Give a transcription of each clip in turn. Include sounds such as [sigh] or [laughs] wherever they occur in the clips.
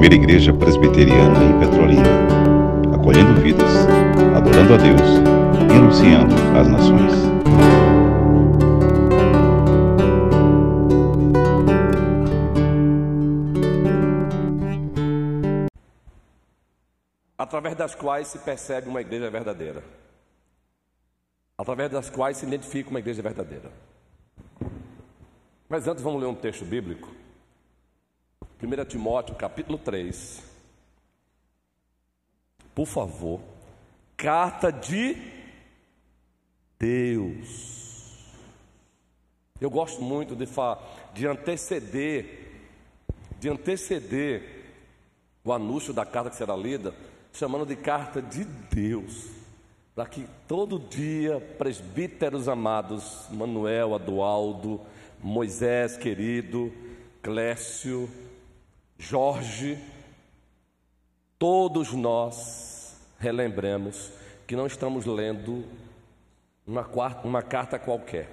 primeira igreja presbiteriana em Petrolina, acolhendo vidas, adorando a Deus e anunciando às nações. através das quais se percebe uma igreja verdadeira, através das quais se identifica uma igreja verdadeira. Mas antes vamos ler um texto bíblico. 1 Timóteo, capítulo 3. Por favor, carta de Deus. Eu gosto muito de, de anteceder, de anteceder o anúncio da carta que será lida, chamando de carta de Deus, para que todo dia presbíteros amados, Manuel, Adualdo, Moisés querido, Clécio, Jorge, todos nós relembremos que não estamos lendo uma, uma carta qualquer,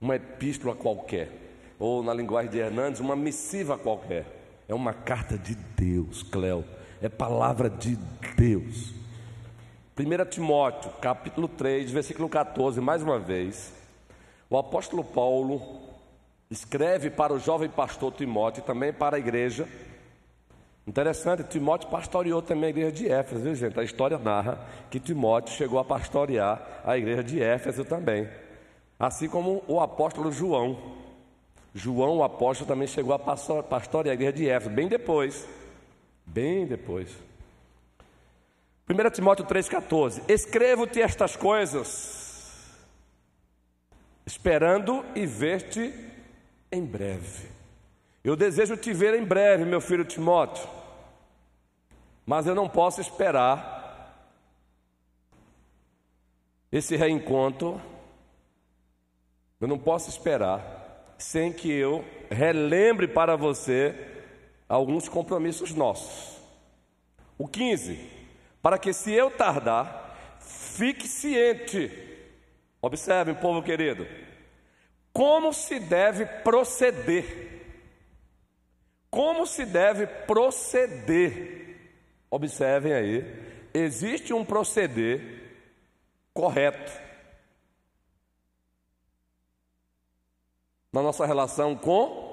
uma epístola qualquer, ou na linguagem de Hernandes, uma missiva qualquer. É uma carta de Deus, Cléo, é palavra de Deus. 1 Timóteo, capítulo 3, versículo 14, mais uma vez, o apóstolo Paulo escreve para o jovem pastor Timóteo e também para a igreja. Interessante, Timóteo pastoreou também a igreja de Éfeso, viu gente? A história narra que Timóteo chegou a pastorear a igreja de Éfeso também. Assim como o apóstolo João. João, o apóstolo, também chegou a pastorear a igreja de Éfeso, bem depois. Bem depois. 1 Timóteo 3,14: Escrevo-te estas coisas, esperando e ver-te em breve. Eu desejo te ver em breve, meu filho Timóteo, mas eu não posso esperar esse reencontro, eu não posso esperar sem que eu relembre para você alguns compromissos nossos. O 15, para que se eu tardar, fique ciente. Observe, povo querido, como se deve proceder. Como se deve proceder? Observem aí, existe um proceder correto na nossa relação com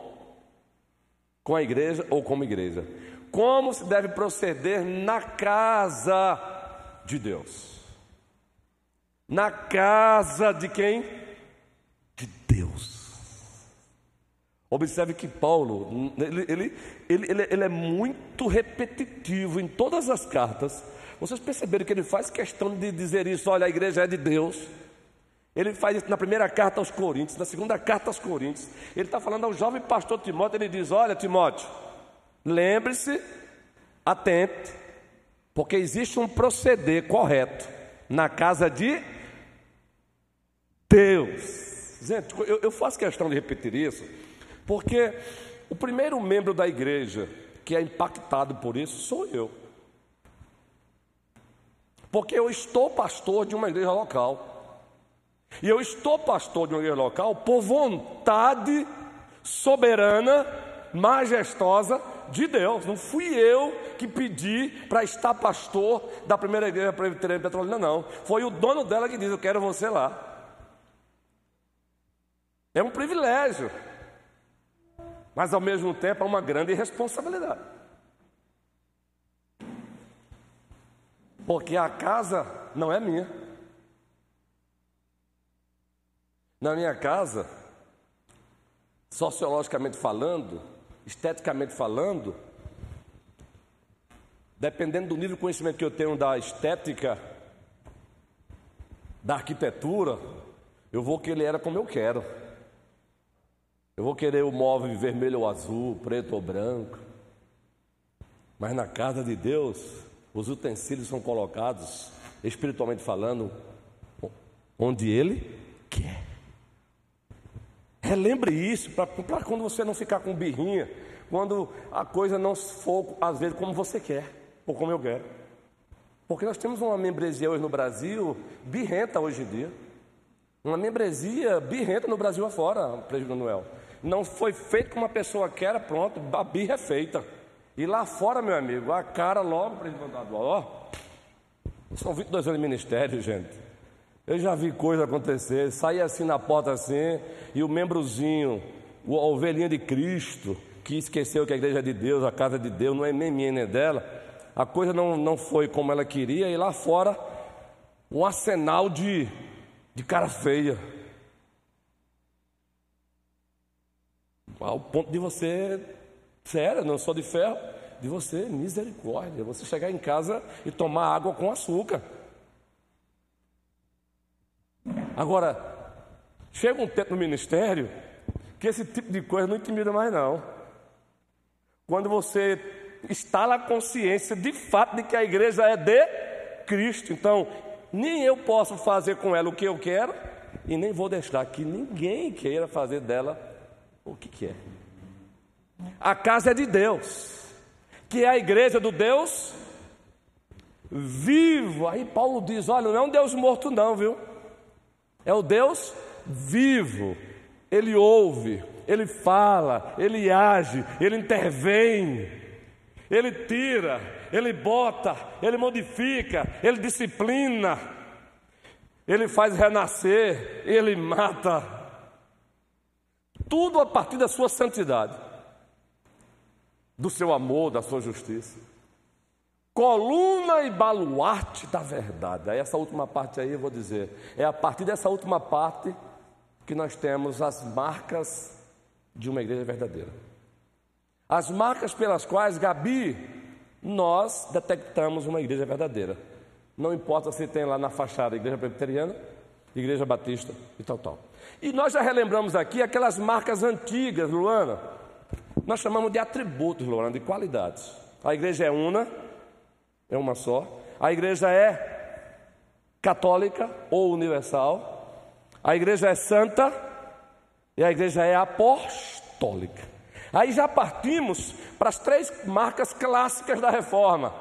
com a igreja ou como igreja. Como se deve proceder na casa de Deus? Na casa de quem? de Deus. Observe que Paulo, ele, ele, ele, ele, é muito repetitivo em todas as cartas. Vocês perceberam que ele faz questão de dizer isso: olha, a igreja é de Deus. Ele faz isso na primeira carta aos Coríntios, na segunda carta aos Coríntios. Ele está falando ao jovem pastor Timóteo. Ele diz: Olha, Timóteo, lembre-se, atente, porque existe um proceder correto na casa de Deus. Gente, eu, eu faço questão de repetir isso, porque o primeiro membro da igreja que é impactado por isso sou eu. Porque eu estou pastor de uma igreja local. E eu estou pastor de uma igreja local por vontade soberana, majestosa de Deus. Não fui eu que pedi para estar pastor da primeira igreja presbiteriana petrolina, não. Foi o dono dela que disse: Eu quero você lá. É um privilégio, mas ao mesmo tempo é uma grande responsabilidade. Porque a casa não é minha. Na minha casa, sociologicamente falando, esteticamente falando, dependendo do nível de conhecimento que eu tenho da estética, da arquitetura, eu vou que ele era como eu quero. Eu vou querer o móvel vermelho ou azul, preto ou branco. Mas na casa de Deus, os utensílios são colocados, espiritualmente falando, onde Ele quer. Relembre isso, para quando você não ficar com birrinha, quando a coisa não for, às vezes, como você quer, ou como eu quero. Porque nós temos uma membresia hoje no Brasil, birrenta hoje em dia. Uma membresia birrenta no Brasil afora, Presidente Manuel. Não foi feito como uma pessoa quer, pronto, a birra é feita. E lá fora, meu amigo, a cara logo para mandado, ó. São 22 anos de ministério, gente. Eu já vi coisa acontecer, sair assim na porta assim, e o membrozinho, a ovelhinha de Cristo, que esqueceu que a igreja é de Deus, a casa é de Deus, não é nem minha nem dela, a coisa não, não foi como ela queria, e lá fora, um arsenal de, de cara feia. Ao ponto de você, sério, não sou de ferro, de você, misericórdia, você chegar em casa e tomar água com açúcar. Agora, chega um tempo no ministério que esse tipo de coisa não intimida mais não. Quando você instala a consciência de fato de que a igreja é de Cristo. Então, nem eu posso fazer com ela o que eu quero e nem vou deixar que ninguém queira fazer dela o que quer. A casa é de Deus, que é a igreja do Deus vivo. Aí Paulo diz: olha, não é um Deus morto, não, viu? É o Deus vivo. Ele ouve, ele fala, ele age, ele intervém, ele tira, ele bota, ele modifica, ele disciplina, ele faz renascer, ele mata. Tudo a partir da sua santidade, do seu amor, da sua justiça. Coluna e baluarte da verdade. Essa última parte aí eu vou dizer. É a partir dessa última parte que nós temos as marcas de uma igreja verdadeira. As marcas pelas quais, Gabi, nós detectamos uma igreja verdadeira. Não importa se tem lá na fachada igreja presbiteriana, igreja batista e tal, tal. E nós já relembramos aqui aquelas marcas antigas, Luana. Nós chamamos de atributos, Luana, de qualidades. A igreja é una, é uma só. A igreja é católica ou universal. A igreja é santa e a igreja é apostólica. Aí já partimos para as três marcas clássicas da reforma.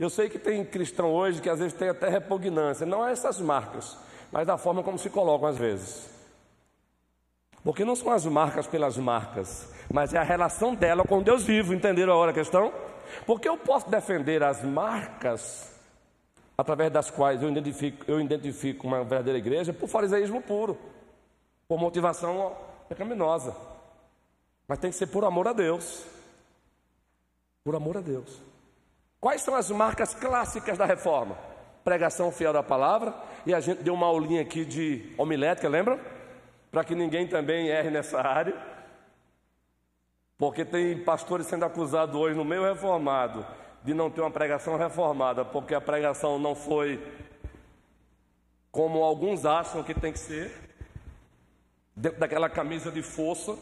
Eu sei que tem cristão hoje que às vezes tem até repugnância, não é essas marcas, mas da forma como se colocam às vezes. Porque não são as marcas pelas marcas, mas é a relação dela com Deus vivo, entenderam agora a questão? Porque eu posso defender as marcas através das quais eu identifico, eu identifico uma verdadeira igreja, por fariseísmo puro, por motivação pecaminosa. Mas tem que ser por amor a Deus. Por amor a Deus. Quais são as marcas clássicas da reforma? Pregação fiel da palavra, e a gente deu uma aulinha aqui de homilética, lembra? Para que ninguém também erre nessa área. Porque tem pastores sendo acusados hoje no meio reformado de não ter uma pregação reformada, porque a pregação não foi como alguns acham que tem que ser, dentro daquela camisa de força.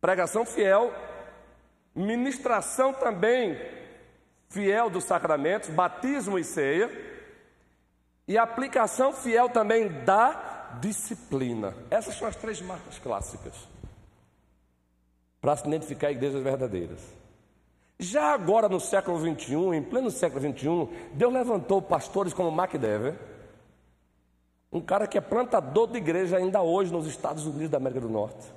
Pregação fiel, ministração também fiel dos sacramentos, batismo e ceia, e aplicação fiel também da disciplina. Essas são as três marcas clássicas para se identificar igrejas verdadeiras. Já agora no século 21, em pleno século 21, Deus levantou pastores como MacDever, um cara que é plantador de igreja ainda hoje nos Estados Unidos da América do Norte.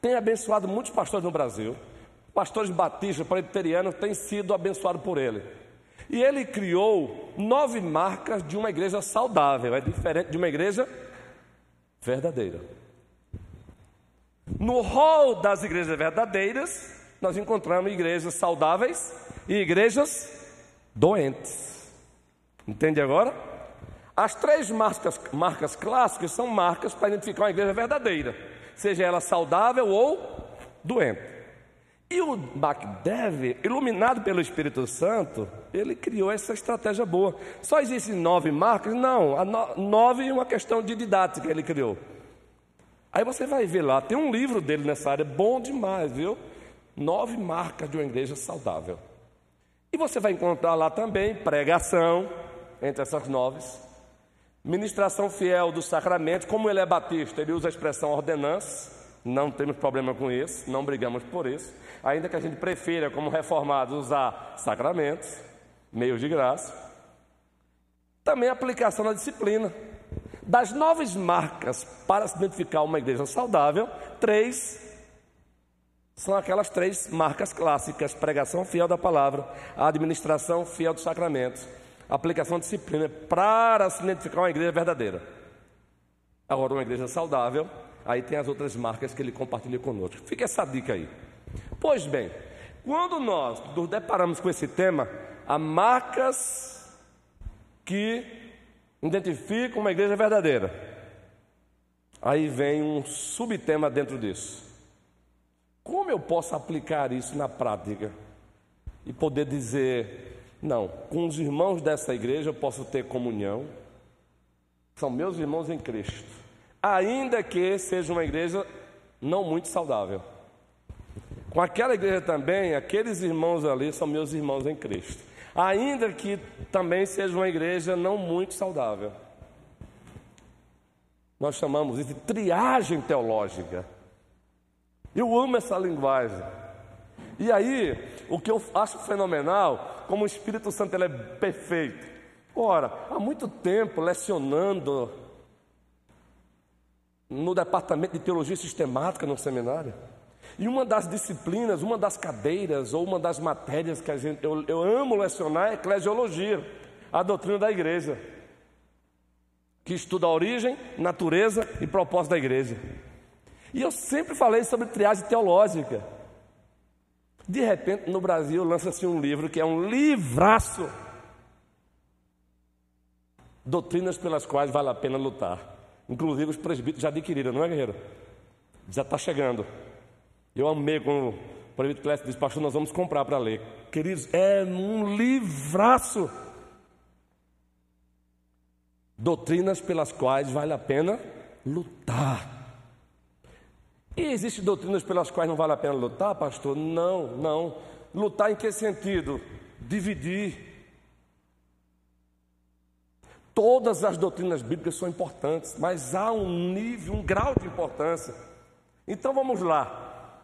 Tem abençoado muitos pastores no Brasil. Pastores batistas, presbiterianos têm sido abençoados por ele. E ele criou nove marcas de uma igreja saudável, é diferente de uma igreja verdadeira. No rol das igrejas verdadeiras, nós encontramos igrejas saudáveis e igrejas doentes. Entende agora? As três marcas, marcas clássicas são marcas para identificar uma igreja verdadeira, seja ela saudável ou doente. E o MacDev, iluminado pelo Espírito Santo, ele criou essa estratégia boa. Só existem nove marcas? Não, no, nove é uma questão de didática ele criou. Aí você vai ver lá, tem um livro dele nessa área, bom demais, viu? nove marcas de uma igreja saudável. E você vai encontrar lá também pregação, entre essas nove, ministração fiel dos sacramentos, como ele é batista, ele usa a expressão ordenança, não temos problema com isso, não brigamos por isso, ainda que a gente prefira, como reformados, usar sacramentos, meios de graça. Também a aplicação da disciplina. Das nove marcas para se identificar uma igreja saudável, três São aquelas três marcas clássicas: pregação fiel da palavra, administração fiel dos sacramentos, aplicação de disciplina, para se identificar uma igreja verdadeira. Agora, uma igreja saudável, aí tem as outras marcas que ele compartilha conosco. Fica essa dica aí. Pois bem, quando nós nos deparamos com esse tema, há marcas que identificam uma igreja verdadeira. Aí vem um subtema dentro disso. Como eu posso aplicar isso na prática e poder dizer, não, com os irmãos dessa igreja eu posso ter comunhão, são meus irmãos em Cristo, ainda que seja uma igreja não muito saudável. Com aquela igreja também, aqueles irmãos ali são meus irmãos em Cristo, ainda que também seja uma igreja não muito saudável. Nós chamamos isso de triagem teológica. Eu amo essa linguagem. E aí, o que eu acho fenomenal, como o Espírito Santo ele é perfeito. Ora, há muito tempo lecionando no departamento de teologia sistemática no seminário. E uma das disciplinas, uma das cadeiras ou uma das matérias que a gente, eu, eu amo lecionar é eclesiologia, a doutrina da igreja, que estuda a origem, natureza e propósito da igreja. E eu sempre falei sobre triagem teológica. De repente, no Brasil, lança-se um livro que é um livraço. Doutrinas pelas quais vale a pena lutar. Inclusive os presbíteros já adquiriram, não é, guerreiro? Já está chegando. Eu amei quando o presbítero Clécio disse, pastor, nós vamos comprar para ler. Queridos, é um livraço. Doutrinas pelas quais vale a pena lutar. E existem doutrinas pelas quais não vale a pena lutar, pastor? Não, não. Lutar em que sentido? Dividir. Todas as doutrinas bíblicas são importantes, mas há um nível, um grau de importância. Então vamos lá.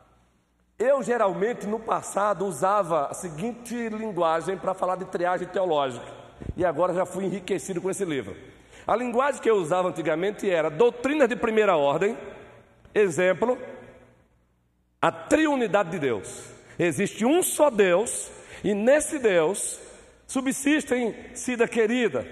Eu geralmente no passado usava a seguinte linguagem para falar de triagem teológica, e agora já fui enriquecido com esse livro. A linguagem que eu usava antigamente era doutrinas de primeira ordem, Exemplo, a triunidade de Deus. Existe um só Deus, e nesse Deus subsistem, Cida querida,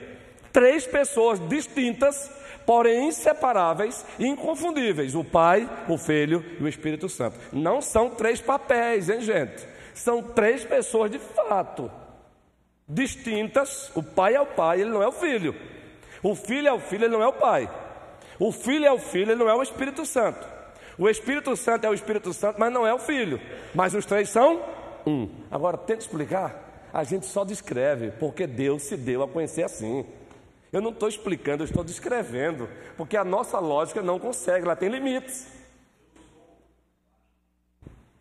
três pessoas distintas, porém inseparáveis e inconfundíveis: o Pai, o Filho e o Espírito Santo. Não são três papéis, hein, gente? São três pessoas de fato, distintas. O Pai é o Pai, ele não é o Filho. O Filho é o Filho, ele não é o Pai. O Filho é o Filho, ele não é o Espírito Santo. O Espírito Santo é o Espírito Santo, mas não é o Filho. Mas os três são um. Agora, tenta explicar. A gente só descreve, porque Deus se deu a conhecer assim. Eu não estou explicando, eu estou descrevendo, porque a nossa lógica não consegue, ela tem limites.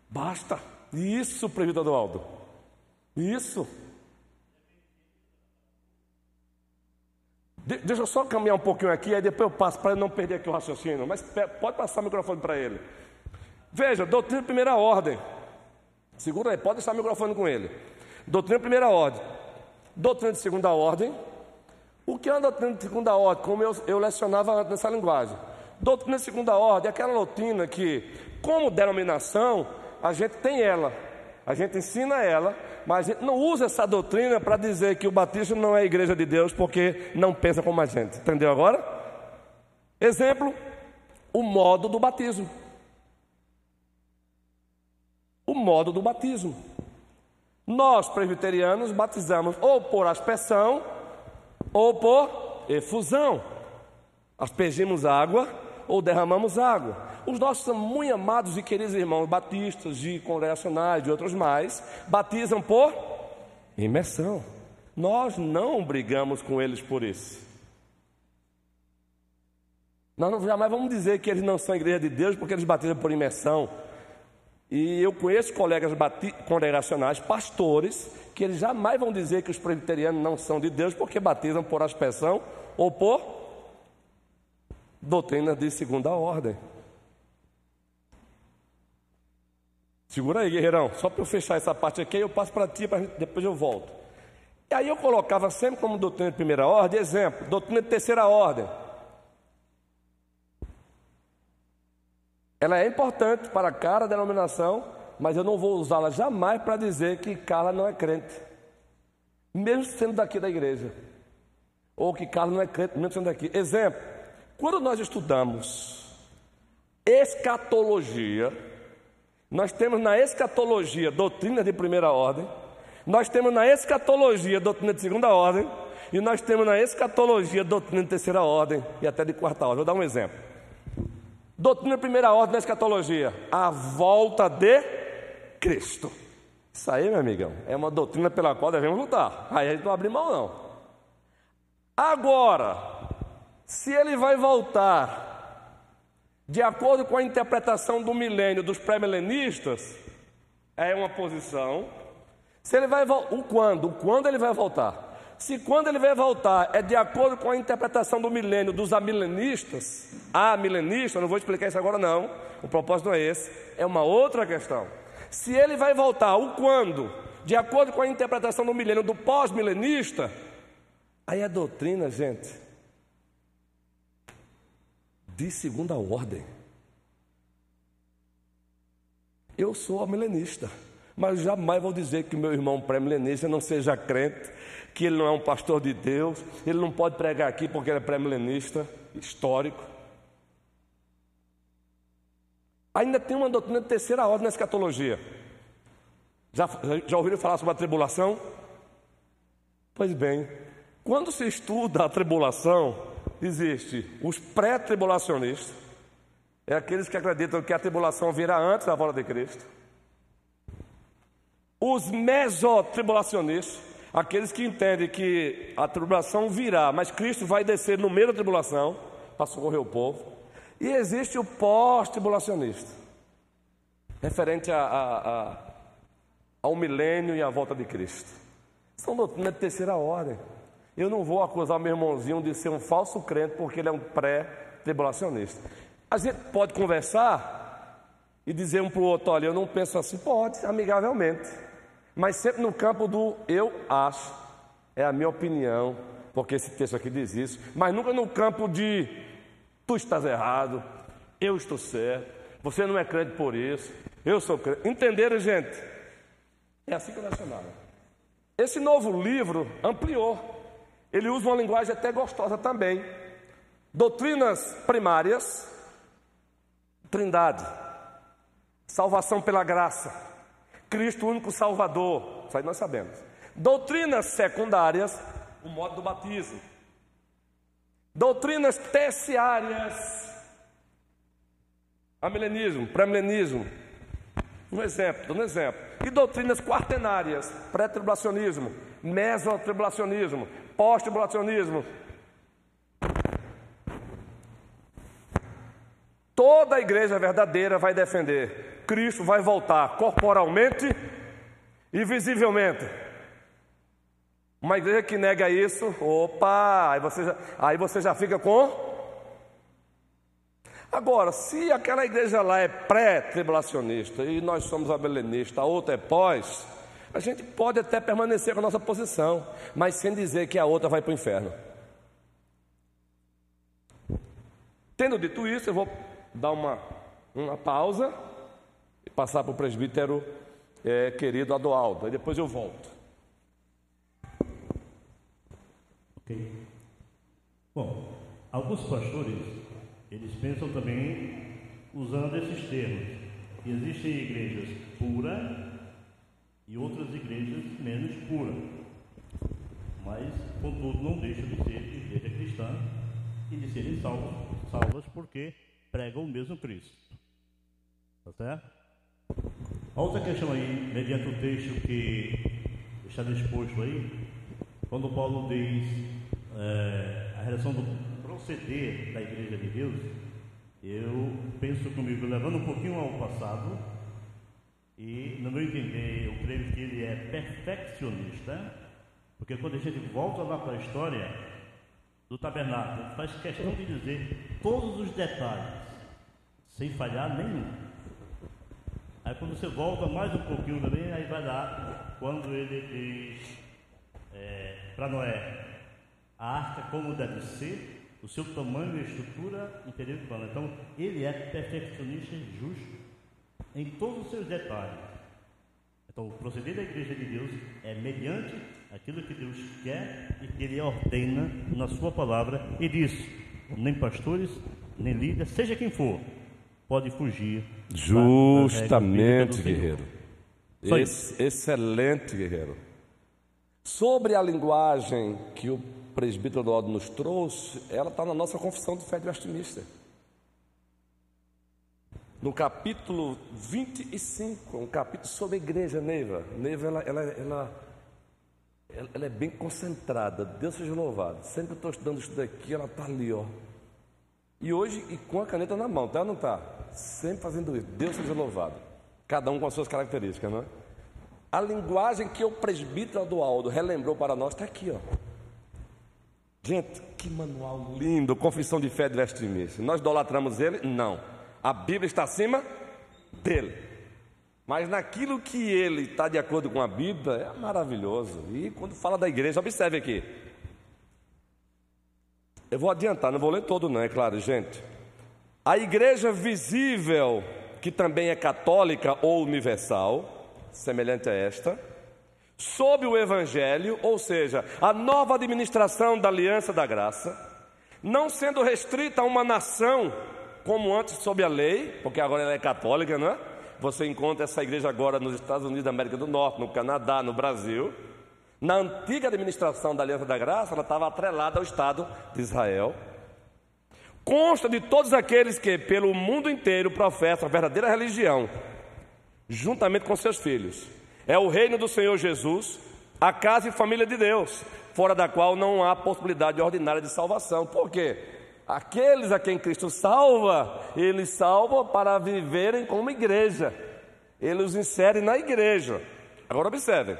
Basta. Isso, presbítero Aldo. Isso. De, deixa eu só caminhar um pouquinho aqui, aí depois eu passo para não perder aqui o raciocínio. Mas pode passar o microfone para ele. Veja, doutrina de primeira ordem. Segura aí, pode deixar o microfone com ele. Doutrina de primeira ordem. Doutrina de segunda ordem. O que doutrina de segunda ordem? Como eu, eu lecionava nessa linguagem. Doutrina de segunda ordem é aquela doutrina que, como denominação, a gente tem ela. A gente ensina ela, mas a gente não usa essa doutrina para dizer que o batismo não é a igreja de Deus porque não pensa como a gente. Entendeu agora? Exemplo: o modo do batismo. O modo do batismo. Nós, presbiterianos, batizamos ou por aspersão ou por efusão. Aspergimos água ou derramamos água. Os nossos muito amados e queridos irmãos batistas, de congregacionais, de outros mais, batizam por imersão. Nós não brigamos com eles por isso. Nós jamais vamos dizer que eles não são igreja de Deus porque eles batizam por imersão. E eu conheço colegas congregacionais, pastores, que eles jamais vão dizer que os presbiterianos não são de Deus porque batizam por aspersão ou por doutrina de segunda ordem. Segura aí, guerreirão. Só para eu fechar essa parte aqui, eu passo para ti, depois eu volto. E aí eu colocava sempre como doutrina de primeira ordem, exemplo, doutrina de terceira ordem. Ela é importante para cada denominação, mas eu não vou usá-la jamais para dizer que Carla não é crente, mesmo sendo daqui da igreja, ou que Carla não é crente, mesmo sendo daqui. Exemplo: quando nós estudamos escatologia, nós temos na escatologia doutrina de primeira ordem, nós temos na escatologia doutrina de segunda ordem, e nós temos na escatologia doutrina de terceira ordem e até de quarta ordem. Vou dar um exemplo. Doutrina primeira ordem na escatologia: a volta de Cristo. Isso aí, meu amigão, é uma doutrina pela qual devemos lutar. Aí a gente não abre mão, não. Agora, se ele vai voltar de acordo com a interpretação do milênio dos pré-milenistas, é uma posição. Se ele vai o quando, o quando ele vai voltar. Se quando ele vai voltar é de acordo com a interpretação do milênio dos amilenistas, a milenista, não vou explicar isso agora não, o propósito não é esse, é uma outra questão. Se ele vai voltar, o quando, de acordo com a interpretação do milênio do pós-milenista, aí é doutrina, gente, de segunda ordem. Eu sou milenista, mas jamais vou dizer que meu irmão pré-milenista não seja crente que ele não é um pastor de Deus, ele não pode pregar aqui porque ele é pré-milenista, histórico. Ainda tem uma doutrina de terceira ordem na escatologia. Já, já ouviram falar sobre a tribulação? Pois bem, quando se estuda a tribulação, existe os pré-tribulacionistas, é aqueles que acreditam que a tribulação virá antes da volta de Cristo. Os mesotribulacionistas, Aqueles que entendem que a tribulação virá, mas Cristo vai descer no meio da tribulação para socorrer o povo. E existe o pós-tribulacionista, referente a, a, a, ao milênio e à volta de Cristo. São doutrinas de terceira ordem. Eu não vou acusar meu irmãozinho de ser um falso crente porque ele é um pré-tribulacionista. A gente pode conversar e dizer um para o outro: olha, eu não penso assim. Pode, amigavelmente mas sempre no campo do eu acho, é a minha opinião, porque esse texto aqui diz isso, mas nunca no campo de tu estás errado, eu estou certo, você não é crente por isso, eu sou crente. Entenderam, gente? É assim que eu nacional. Esse novo livro ampliou, ele usa uma linguagem até gostosa também. Doutrinas primárias, trindade, salvação pela graça, Cristo, único Salvador, isso aí nós sabemos. Doutrinas secundárias, o modo do batismo. Doutrinas terciárias, amilenismo, pré-milenismo. Um exemplo, dando um exemplo. E doutrinas quaternárias, pré-tribulacionismo, mesotribulacionismo, pós-tribulacionismo. Toda a igreja verdadeira vai defender Cristo vai voltar corporalmente e visivelmente. Uma igreja que nega isso, opa, aí você já, aí você já fica com. Agora, se aquela igreja lá é pré-tribulacionista e nós somos abelenistas, a outra é pós, a gente pode até permanecer com a nossa posição, mas sem dizer que a outra vai para o inferno. Tendo dito isso, eu vou dar uma, uma pausa passar para o presbítero é, querido Adoaldo, aí depois eu volto. Ok. Bom, alguns pastores, eles pensam também usando esses termos. Existem igrejas puras e outras igrejas menos puras. Mas, contudo, não deixam de ser igreja cristã e de serem salvas, salvas porque pregam o mesmo Cristo. Tá certo? A outra questão aí, mediante o texto que está disposto aí, quando Paulo diz é, a relação do proceder da igreja de Deus, eu penso comigo, levando um pouquinho ao passado, e no meu entender, eu creio que ele é perfeccionista, porque quando a gente volta lá para a história do tabernáculo, faz questão de dizer todos os detalhes, sem falhar nenhum. Aí quando você volta mais um pouquinho também, aí vai dar quando ele diz é, para Noé, a arca como deve ser, o seu tamanho e estrutura interior. Então ele é perfeccionista e justo em todos os seus detalhes. Então, o proceder da igreja de Deus é mediante aquilo que Deus quer e que Ele ordena na Sua palavra e diz: nem pastores, nem líderes, seja quem for, pode fugir. Justamente, guerreiro. Ex excelente, guerreiro. Sobre a linguagem que o presbítero do nos trouxe, ela está na nossa confissão de fé de Westminster. No capítulo 25, um capítulo sobre a igreja, Neiva. Neiva, ela, ela, ela, ela, é bem concentrada. Deus seja louvado. Sempre estou estudando isso daqui, ela está ali, ó. E hoje, e com a caneta na mão, tá? Não tá? Sempre fazendo isso. Deus seja louvado. Cada um com as suas características, não é? A linguagem que o presbítero Adualdo relembrou para nós está aqui, ó. Gente, que manual lindo, Confissão de Fé de Westminster. Nós idolatramos ele? Não. A Bíblia está acima dele. Mas naquilo que ele está de acordo com a Bíblia, é maravilhoso. E quando fala da igreja, observe aqui. Eu vou adiantar, não vou ler todo, não, é claro, gente. A igreja visível, que também é católica ou universal, semelhante a esta, sob o Evangelho, ou seja, a nova administração da aliança da graça, não sendo restrita a uma nação como antes sob a lei, porque agora ela é católica, não é? Você encontra essa igreja agora nos Estados Unidos da América do Norte, no Canadá, no Brasil. Na antiga administração da Aliança da Graça, ela estava atrelada ao Estado de Israel. Consta de todos aqueles que, pelo mundo inteiro, professam a verdadeira religião, juntamente com seus filhos. É o reino do Senhor Jesus, a casa e família de Deus, fora da qual não há possibilidade ordinária de salvação. Por quê? Aqueles a quem Cristo salva, Ele salva para viverem como igreja. Ele os insere na igreja. Agora observem: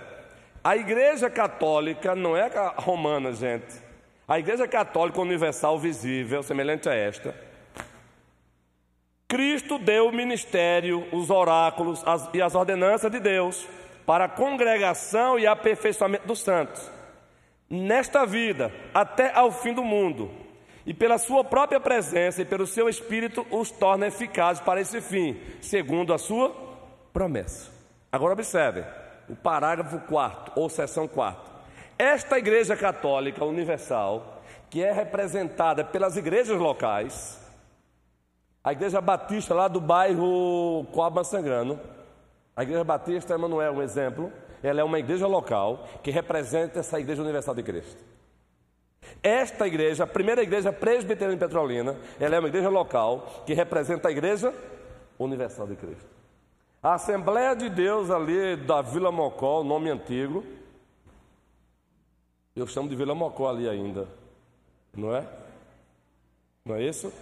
a igreja católica não é a romana, gente. A igreja católica universal visível, semelhante a esta. Cristo deu o ministério, os oráculos as, e as ordenanças de Deus para a congregação e aperfeiçoamento dos santos. Nesta vida, até ao fim do mundo, e pela sua própria presença e pelo seu espírito os torna eficazes para esse fim, segundo a sua promessa. Agora observe o parágrafo 4 ou seção 4. Esta igreja católica universal, que é representada pelas igrejas locais, a igreja batista lá do bairro Coaba Sangrano, a igreja batista Emanuel, um exemplo, ela é uma igreja local que representa essa igreja universal de Cristo. Esta igreja, a primeira igreja presbiteriana de Petrolina, ela é uma igreja local que representa a igreja universal de Cristo. A Assembleia de Deus ali da Vila Mocó, nome antigo, eu chamo de Vila Mocó ali ainda, não é? Não é isso?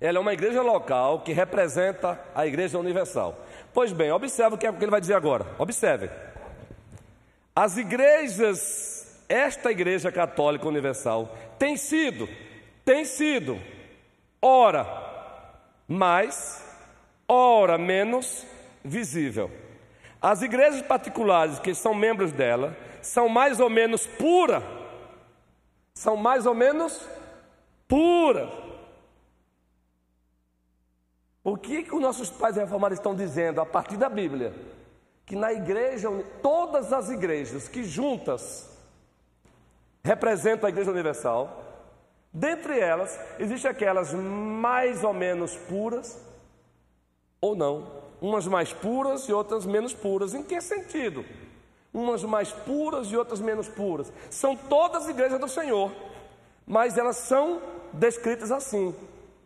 Ela é uma igreja local que representa a igreja universal. Pois bem, observe o que, é que ele vai dizer agora. Observe. As igrejas esta Igreja Católica Universal tem sido, tem sido, ora mais, ora menos visível. As igrejas particulares que são membros dela são mais ou menos pura, são mais ou menos pura. O que, que os nossos pais reformados estão dizendo a partir da Bíblia? Que na igreja, todas as igrejas que juntas representam a Igreja Universal. Dentre elas, existem aquelas mais ou menos puras ou não. Umas mais puras e outras menos puras. Em que sentido? Umas mais puras e outras menos puras. São todas igrejas do Senhor, mas elas são descritas assim: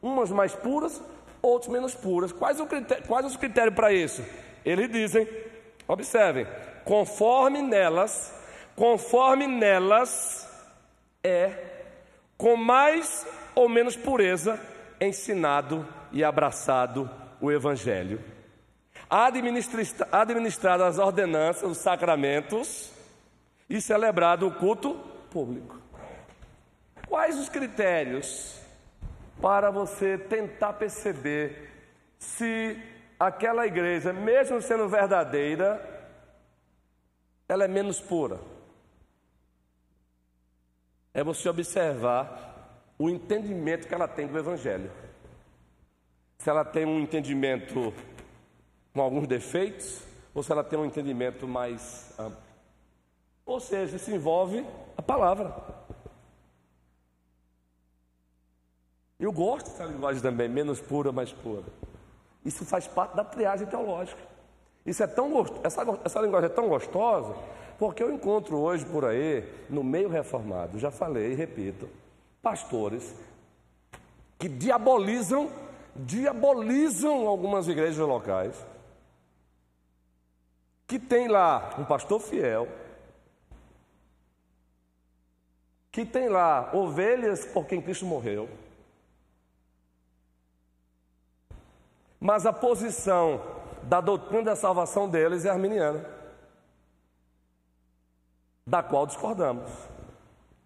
umas mais puras, outras menos puras. Quais, o critério, quais os critérios para isso? Eles dizem, observem, conforme nelas, conforme nelas é, com mais ou menos pureza, ensinado e abraçado o Evangelho. Administrado as ordenanças, os sacramentos e celebrado o culto público. Quais os critérios para você tentar perceber se aquela igreja, mesmo sendo verdadeira, ela é menos pura? é você observar o entendimento que ela tem do Evangelho. Se ela tem um entendimento com alguns defeitos, ou se ela tem um entendimento mais amplo. Ou seja, se envolve a palavra. Eu gosto dessa linguagem também, menos pura, mais pura. Isso faz parte da triagem teológica. Isso é tão essa, essa linguagem é tão gostosa, porque eu encontro hoje por aí, no meio reformado, já falei e repito, pastores que diabolizam, diabolizam algumas igrejas locais, que tem lá um pastor fiel, que tem lá ovelhas por quem Cristo morreu, Mas a posição da doutrina da salvação deles é arminiana, da qual discordamos.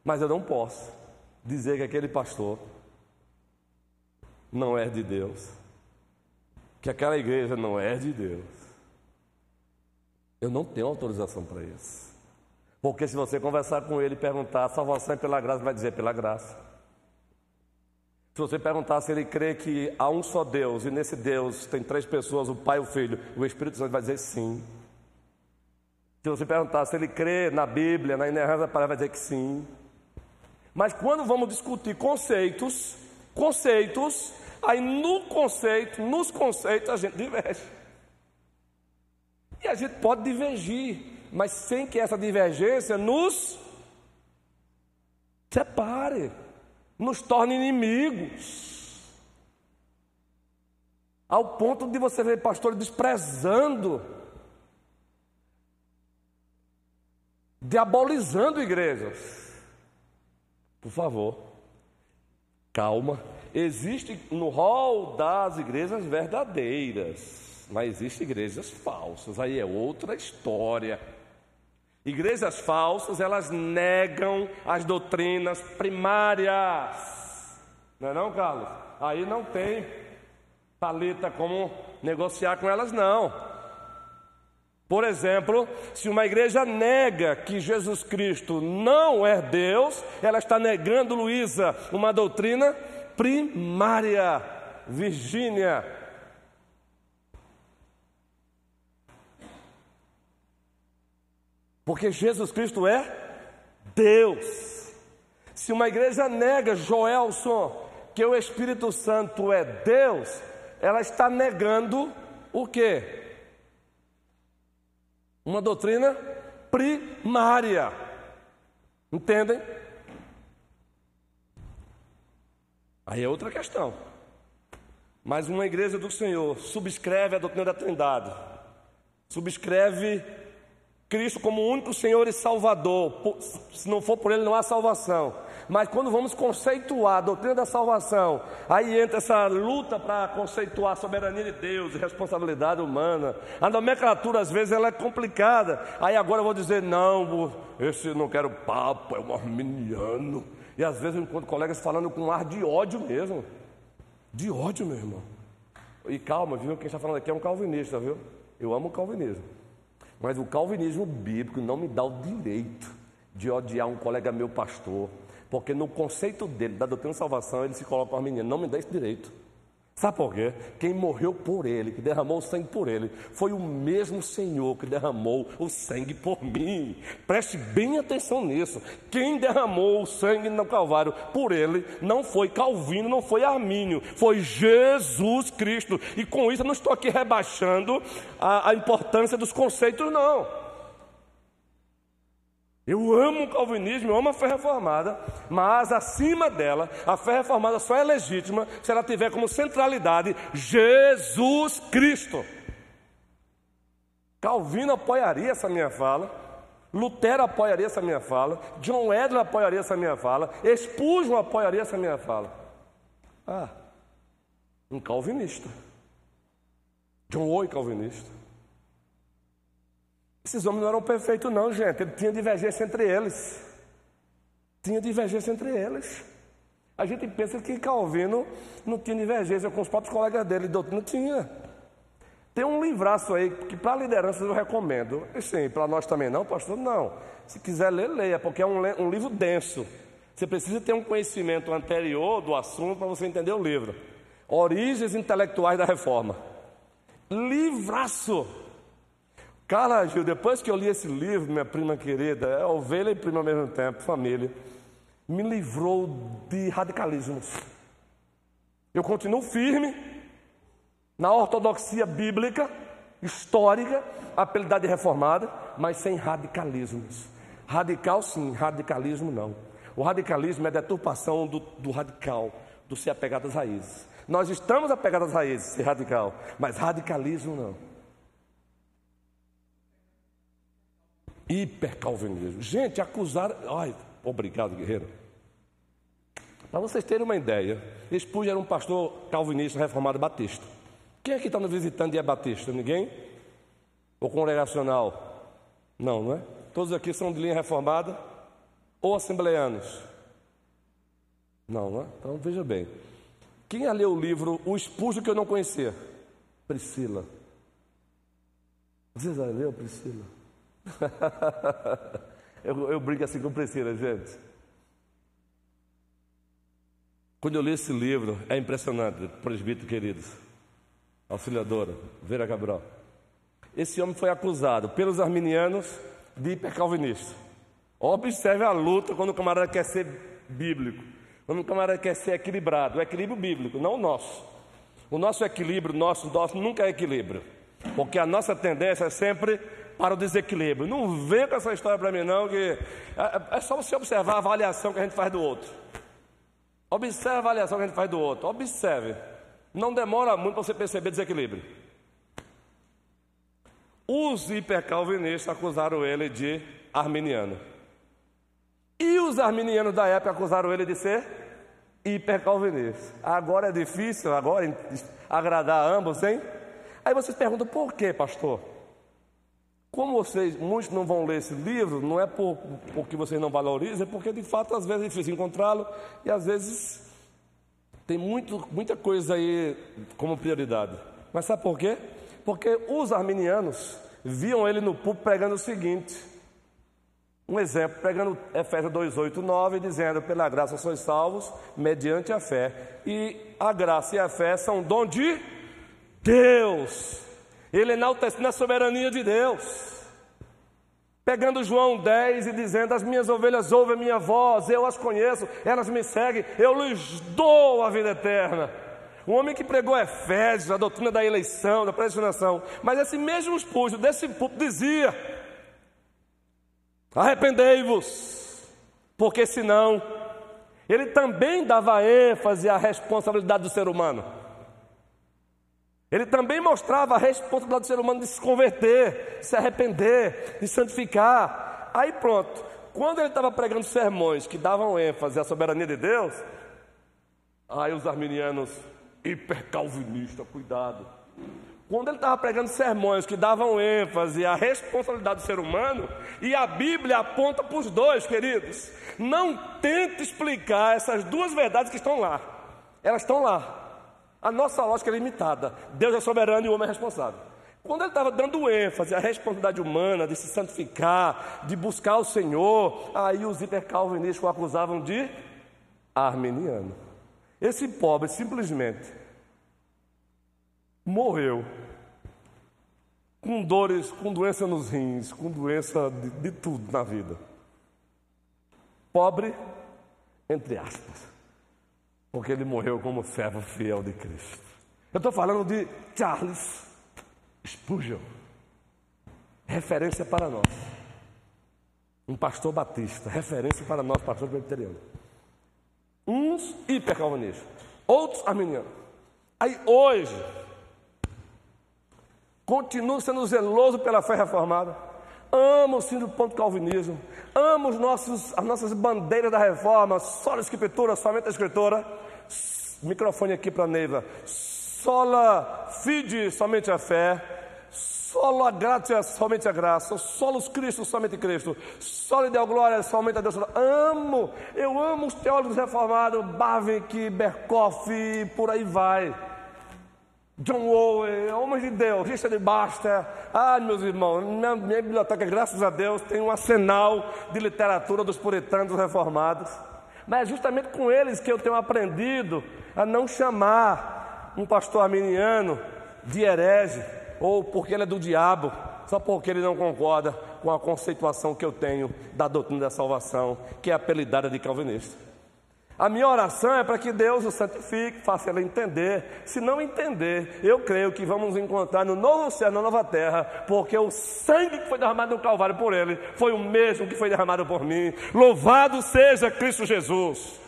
Mas eu não posso dizer que aquele pastor não é de Deus, que aquela igreja não é de Deus. Eu não tenho autorização para isso. Porque se você conversar com ele e perguntar, salvação é pela graça, ele vai dizer pela graça. Se você perguntar se ele crê que há um só Deus e nesse Deus tem três pessoas, o Pai, o Filho, o Espírito Santo vai dizer sim. Se você perguntar se ele crê na Bíblia, na inerrância da palavra, vai dizer que sim. Mas quando vamos discutir conceitos, conceitos, aí no conceito, nos conceitos a gente diverge. E a gente pode divergir, mas sem que essa divergência nos separe nos torna inimigos. Ao ponto de você ver pastores desprezando, diabolizando igrejas. Por favor, calma. Existe no rol das igrejas verdadeiras, mas existem igrejas falsas, aí é outra história. Igrejas falsas, elas negam as doutrinas primárias. Não é não, Carlos? Aí não tem paleta como negociar com elas, não. Por exemplo, se uma igreja nega que Jesus Cristo não é Deus, ela está negando, Luísa, uma doutrina primária. Virgínia, Porque Jesus Cristo é Deus. Se uma igreja nega, Joelson, que o Espírito Santo é Deus, ela está negando o quê? Uma doutrina primária. Entendem? Aí é outra questão. Mas uma igreja do Senhor subscreve a doutrina da Trindade, subscreve Cristo como único Senhor e Salvador. Se não for por Ele, não há salvação. Mas quando vamos conceituar a doutrina da salvação, aí entra essa luta para conceituar a soberania de Deus responsabilidade humana. A nomenclatura, às vezes, ela é complicada. Aí agora eu vou dizer, não, esse não quero papo, é um arminiano. E às vezes eu encontro colegas falando com um ar de ódio mesmo. De ódio, meu irmão. E calma, viu? Quem está falando aqui é um calvinista, viu? Eu amo o calvinismo. Mas o calvinismo bíblico não me dá o direito de odiar um colega meu pastor, porque no conceito dele, da doutrina de salvação, ele se coloca menina. Não me dá esse direito. Sabe por quê? Quem morreu por ele, que derramou o sangue por ele, foi o mesmo Senhor que derramou o sangue por mim. Preste bem atenção nisso. Quem derramou o sangue no Calvário por ele não foi Calvino, não foi Armínio, foi Jesus Cristo. E com isso eu não estou aqui rebaixando a, a importância dos conceitos, não. Eu amo o calvinismo, eu amo a fé reformada, mas acima dela, a fé reformada só é legítima se ela tiver como centralidade Jesus Cristo. Calvino apoiaria essa minha fala, Lutero apoiaria essa minha fala, John Wesley apoiaria essa minha fala, Spurgeon apoiaria essa minha fala. Ah, um calvinista. John Owen calvinista. Esses homens não eram perfeitos, não, gente. Ele tinha divergência entre eles. Tinha divergência entre eles. A gente pensa que Calvino não tinha divergência com os próprios colegas dele, doutor, não tinha. Tem um livraço aí que para a liderança eu recomendo. Sim, para nós também não, pastor? Não. Se quiser ler, leia, porque é um, um livro denso. Você precisa ter um conhecimento anterior do assunto para você entender o livro. Origens intelectuais da reforma. Livraço. Carla Gil, depois que eu li esse livro, minha prima querida, é ovelha e prima ao mesmo tempo, família, me livrou de radicalismos. Eu continuo firme na ortodoxia bíblica, histórica, apelidade reformada, mas sem radicalismos. Radical sim, radicalismo não. O radicalismo é a deturpação do, do radical, do ser apegado às raízes. Nós estamos apegados às raízes, ser radical, mas radicalismo não. Hipercalvinismo. Gente, acusar. Ai, obrigado, guerreiro. Para vocês terem uma ideia, Expus era um pastor calvinista reformado batista. Quem aqui está nos visitando e é batista? Ninguém? Ou congregacional? Não, não é? Todos aqui são de linha reformada ou assembleanos? Não, não é? Então veja bem. Quem já leu o livro O Expulso que eu não conhecia? Priscila. Você já leu, Priscila? [laughs] eu, eu brinco assim com Priscila, gente. Quando eu li esse livro, é impressionante, presbítero queridos, auxiliadora, Vera Cabral. Esse homem foi acusado pelos arminianos de hipercalvinista. Observe a luta quando o camarada quer ser bíblico, quando o camarada quer ser equilibrado, o equilíbrio bíblico, não o nosso. O nosso equilíbrio, nosso, nosso nunca é equilíbrio, porque a nossa tendência é sempre para o desequilíbrio. Não vem com essa história para mim, não, que é, é, é só você observar a avaliação que a gente faz do outro. Observe a avaliação que a gente faz do outro. Observe. Não demora muito para você perceber desequilíbrio. Os hipercalvinistas acusaram ele de arminiano. E os arminianos da época acusaram ele de ser hipercalvinista. Agora é difícil, agora agradar ambos, hein? Aí vocês perguntam, por quê, pastor? Como vocês, muitos não vão ler esse livro, não é por, porque vocês não valorizam, é porque de fato às vezes é difícil encontrá-lo e às vezes tem muito, muita coisa aí como prioridade. Mas sabe por quê? Porque os arminianos viam ele no púlpito pregando o seguinte: um exemplo, pregando Efésios 2, 8, 9, dizendo: pela graça sois salvos, mediante a fé. E a graça e a fé são dom de Deus ele enaltecendo a soberania de Deus. Pegando João 10 e dizendo: As minhas ovelhas ouvem a minha voz, eu as conheço, elas me seguem, eu lhes dou a vida eterna. O homem que pregou Efésios, a doutrina da eleição, da predestinação, mas esse mesmo expulso desse púlpito dizia: Arrependei-vos, porque senão, ele também dava ênfase à responsabilidade do ser humano. Ele também mostrava a responsabilidade do ser humano de se converter, de se arrepender, de santificar. Aí pronto, quando ele estava pregando sermões que davam ênfase à soberania de Deus, aí os arminianos, hipercalvinistas, cuidado. Quando ele estava pregando sermões que davam ênfase à responsabilidade do ser humano, e a Bíblia aponta para os dois, queridos. Não tente explicar essas duas verdades que estão lá. Elas estão lá. A nossa lógica é limitada. Deus é soberano e o homem é responsável. Quando ele estava dando ênfase à responsabilidade humana de se santificar, de buscar o Senhor, aí os hipercalvinistas o acusavam de arminiano. Esse pobre simplesmente morreu com dores, com doença nos rins, com doença de, de tudo na vida. Pobre, entre aspas porque ele morreu como servo fiel de Cristo. Eu estou falando de Charles Spurgeon, referência para nós. Um pastor batista, referência para nós, pastores presbiterianos. Uns hipercalvinistas, outros arminianos. Aí hoje, continuo sendo zeloso pela fé reformada, amo o do ponto calvinismo, amo os nossos, as nossas bandeiras da reforma, só a escritura, somente a escritura. Microfone aqui para a Neiva. Sola fide, somente a fé. Sola gratia, somente a graça. Solos Cristo, somente Cristo. Sola Deo Glória, somente a Deus. Amo, eu amo os teólogos reformados, Bavinck, Berkoff, por aí vai. John Owen, homens de Deus, Richard Baxter. Ah, meus irmãos, minha, minha biblioteca, graças a Deus, tem um arsenal de literatura dos puritanos reformados. Mas é justamente com eles que eu tenho aprendido a não chamar um pastor arminiano de herege ou porque ele é do diabo, só porque ele não concorda com a conceituação que eu tenho da doutrina da salvação, que é apelidada de calvinista. A minha oração é para que Deus o santifique, faça ele entender. Se não entender, eu creio que vamos encontrar no novo céu, na nova terra, porque o sangue que foi derramado no Calvário por ele foi o mesmo que foi derramado por mim. Louvado seja Cristo Jesus.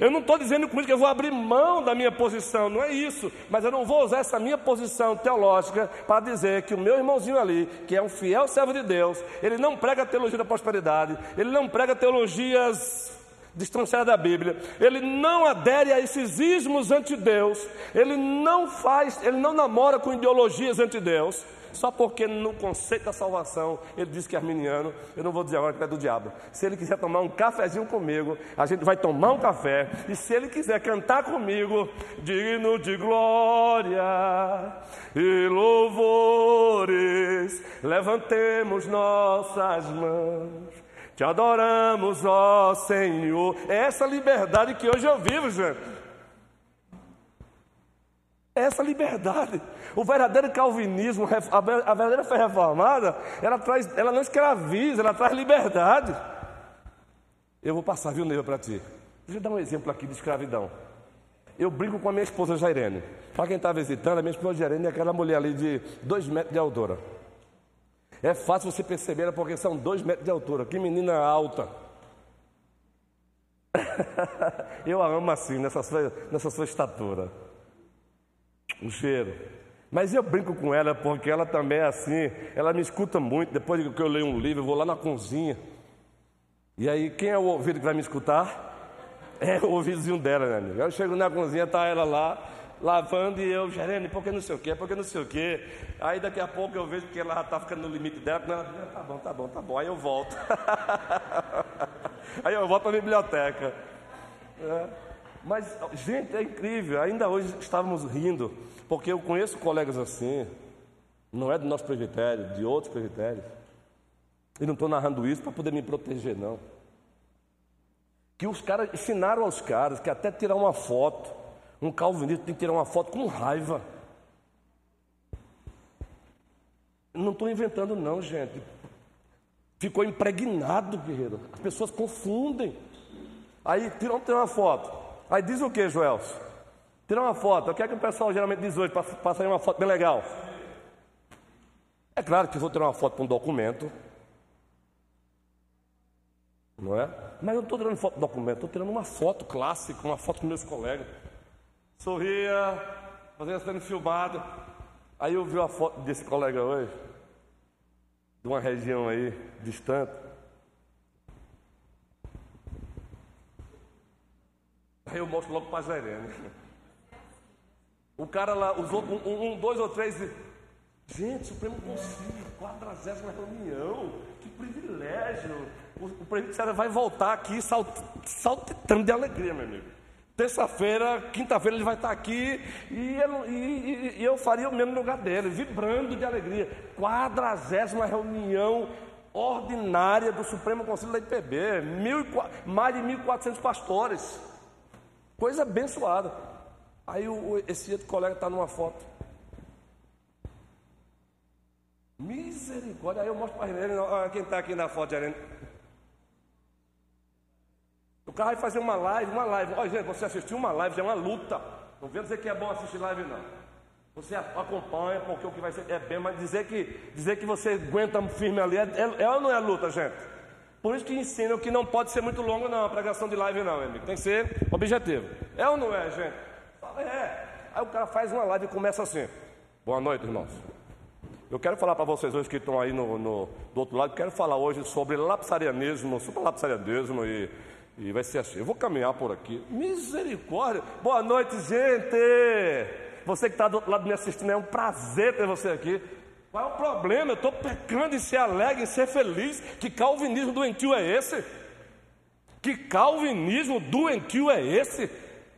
Eu não estou dizendo com isso que eu vou abrir mão da minha posição, não é isso. Mas eu não vou usar essa minha posição teológica para dizer que o meu irmãozinho ali, que é um fiel servo de Deus, ele não prega teologia da prosperidade, ele não prega teologias distanciar da Bíblia, ele não adere a esses ismos ante Deus, ele não faz, ele não namora com ideologias ante Deus, só porque no conceito da salvação ele diz que é arminiano, eu não vou dizer agora que é do diabo. Se ele quiser tomar um cafezinho comigo, a gente vai tomar um café, e se ele quiser cantar comigo, digno de glória e louvores, levantemos nossas mãos te adoramos, ó Senhor. É essa liberdade que hoje eu vivo, gente. É essa liberdade. O verdadeiro calvinismo, a verdadeira fé reformada, ela, traz, ela não escraviza, ela traz liberdade. Eu vou passar, viu, Neiva, para ti. Deixa eu dar um exemplo aqui de escravidão. Eu brinco com a minha esposa Jairene. Para quem está visitando, a minha esposa Jairene é aquela mulher ali de dois metros de altura. É fácil você perceber né, porque são dois metros de altura. Que menina alta. [laughs] Eu a amo assim, nessa sua, nessa sua estatura. Um cheiro. Mas eu brinco com ela porque ela também é assim. Ela me escuta muito. Depois que eu leio um livro, eu vou lá na cozinha. E aí, quem é o ouvido que vai me escutar? [laughs] É o ouvidozinho dela, né, amigo? Eu chego na cozinha, tá ela lá lavando e eu, Gerene, porque não sei o quê, porque não sei o quê. Aí daqui a pouco eu vejo que ela está ficando no limite dela, ela, tá bom, tá bom, tá bom. Aí eu volto. [laughs] Aí eu volto para a biblioteca. É. Mas, gente, é incrível. Ainda hoje estávamos rindo, porque eu conheço colegas assim, não é do nosso presbitério, de outros presbitérios. E não estou narrando isso para poder me proteger, não. Que os caras ensinaram aos caras que até tirar uma foto um calvinista tem que tirar uma foto com raiva. Não estou inventando, não, gente. Ficou impregnado, guerreiro. As pessoas confundem. Aí tiram, uma foto. Aí diz o que, Joel? Tira uma foto. O que é que o pessoal geralmente diz hoje para sair uma foto bem legal? É claro que vou tirar uma foto para um documento. Não é? Mas eu não estou tirando foto do documento, estou tirando uma foto clássica, uma foto com meus colegas sorria, fazendo sendo filmado. Aí eu vi a foto desse colega hoje, de uma região aí distante. Aí eu mostro logo para a Jerene. O cara lá usou um, um, dois ou três. Gente, Supremo Conselho, quadragésima reunião, que privilégio. O, o presidente vai voltar aqui saltitando de alegria, meu amigo. Terça-feira, quinta-feira ele vai estar aqui e eu, e, e eu faria o mesmo lugar dele, vibrando de alegria. Quadragésima reunião ordinária do Supremo Conselho da IPB, mil, mais de 1.400 pastores. Coisa abençoada. Aí o, esse outro colega está numa foto. Misericórdia. Aí eu mostro para ele, quem está aqui na foto, Irene. O cara vai fazer uma live, uma live. Olha, gente, você assistiu uma live, já é uma luta. Não vem dizer que é bom assistir live, não. Você acompanha, porque o que vai ser é bem, mas dizer que, dizer que você aguenta firme ali é, é, é ou não é luta, gente? Por isso que ensinam que não pode ser muito longo, não, a pregação de live, não, amigo. Tem que ser objetivo. É ou não é, gente? É. Aí o cara faz uma live e começa assim. Boa noite, irmãos. Eu quero falar para vocês hoje que estão aí no, no, do outro lado, quero falar hoje sobre lapsarianismo, super lapsarianismo e e vai ser assim. Eu vou caminhar por aqui. Misericórdia. Boa noite, gente. Você que está do outro lado me assistindo, é um prazer ter você aqui. Qual é o problema? Eu estou pecando em ser alegre, em ser feliz. Que calvinismo doentio é esse? Que calvinismo doentio é esse?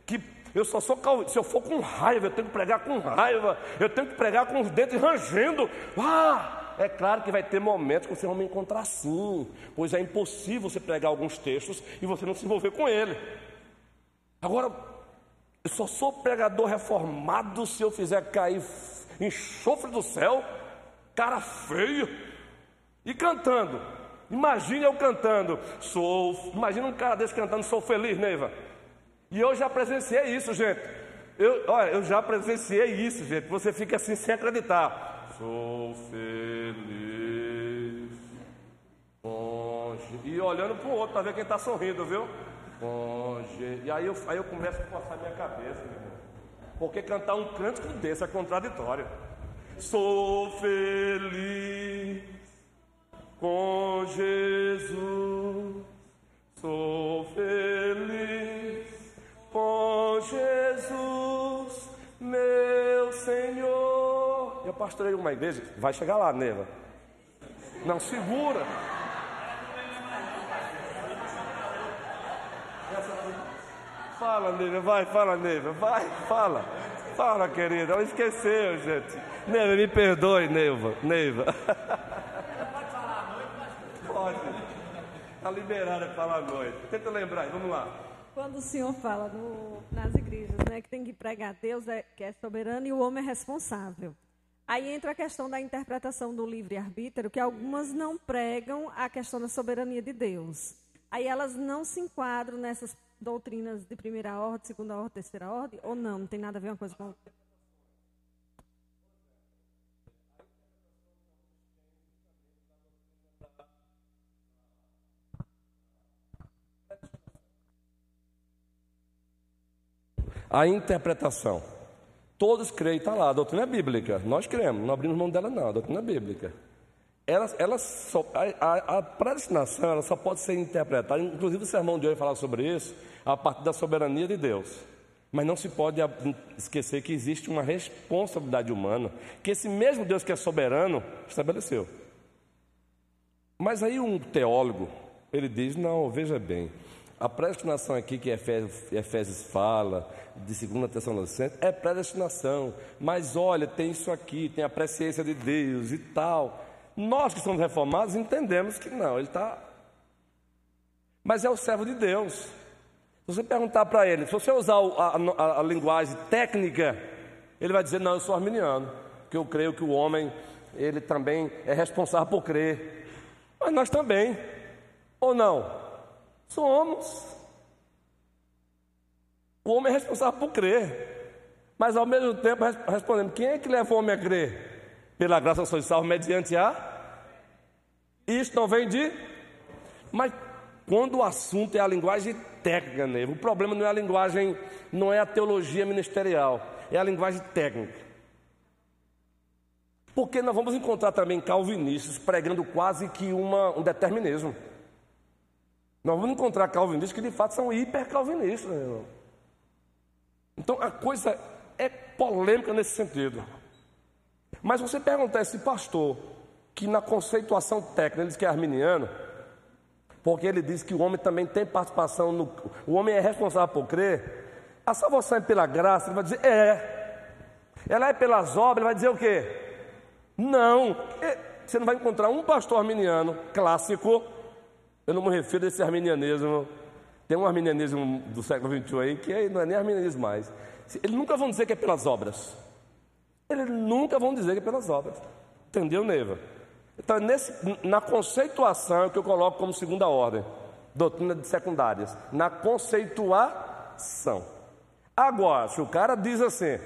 Que eu só sou calvinista. Se eu for com raiva, eu tenho que pregar com raiva. Eu tenho que pregar com os dentes rangendo. Ah! É claro que vai ter momentos que você vai me encontrar assim, pois é impossível você pregar alguns textos e você não se envolver com ele. Agora, eu só sou pregador reformado se eu fizer cair enxofre do céu. cara feio, e cantando. Imagine eu cantando, sou. Imagina um cara desse cantando, sou feliz, Neiva. E eu já presenciei isso, gente. Eu, olha, eu já presenciei isso, gente. Você fica assim sem acreditar. Sou feliz. Longe. E olhando para o outro para ver quem está sorrindo, viu? Longe. E aí eu, aí eu começo a passar minha cabeça, meu irmão. Porque cantar um cântico desse é contraditório. Sou feliz com Jesus. Sou feliz com Jesus, meu Senhor. Eu pastorei uma igreja, vai chegar lá, Neva. Não, segura. Fala, Neva, vai, fala, Neva, vai, fala. Fala, querida, ela esqueceu, gente. Neva, me perdoe, Neva, Neva. Pode. Está liberada para falar à noite. Tenta lembrar, vamos lá. Quando o senhor fala no, nas igrejas, né, que tem que pregar Deus é, que é soberano e o homem é responsável. Aí entra a questão da interpretação do livre-arbítrio, que algumas não pregam a questão da soberania de Deus. Aí elas não se enquadram nessas doutrinas de primeira ordem, segunda ordem, terceira ordem, ou não? Não tem nada a ver uma coisa com a outra? A interpretação. Todos creem, está lá, a doutrina é bíblica. Nós cremos, não abrimos mão dela, não, a doutrina é bíblica. Ela, ela só, a, a, predestinação ela só pode ser interpretada, inclusive o sermão de hoje falar sobre isso, a partir da soberania de Deus. Mas não se pode esquecer que existe uma responsabilidade humana, que esse mesmo Deus que é soberano estabeleceu. Mas aí um teólogo, ele diz: não, veja bem, a predestinação aqui que Efésios, Efésios fala, de 2 Tessalonicenses, é predestinação. Mas olha, tem isso aqui, tem a presciência de Deus e tal. Nós que somos reformados entendemos que não, ele está. Mas é o servo de Deus. Se você perguntar para ele, se você usar a, a, a, linguagem técnica, ele vai dizer: Não, eu sou arminiano, porque eu creio que o homem, ele também é responsável por crer. Mas nós também, ou não? Somos. O homem é responsável por crer. Mas ao mesmo tempo respondendo, quem é que leva o homem a crer? Pela graça sois salvo mediante a. Isto não vem de. Mas quando o assunto é a linguagem técnica, né? o problema não é a linguagem, não é a teologia ministerial, é a linguagem técnica. Porque nós vamos encontrar também calvinistas pregando quase que uma, um determinismo. Nós vamos encontrar calvinistas que de fato são hiper-calvinistas, meu irmão. Então a coisa é polêmica nesse sentido. Mas você perguntar esse pastor, que na conceituação técnica ele diz que é arminiano, porque ele diz que o homem também tem participação no. O homem é responsável por crer. A salvação é pela graça, ele vai dizer, é. Ela é pelas obras, ele vai dizer o quê? Não. Você não vai encontrar um pastor arminiano clássico eu não me refiro a esse arminianismo. Tem um arminianismo do século XXI aí que não é nem arminianismo mais. Eles nunca vão dizer que é pelas obras. Eles nunca vão dizer que é pelas obras. Entendeu, Neiva? Então, nesse, na conceituação que eu coloco como segunda ordem, doutrina de secundárias, na conceituação. Agora, se o cara diz assim,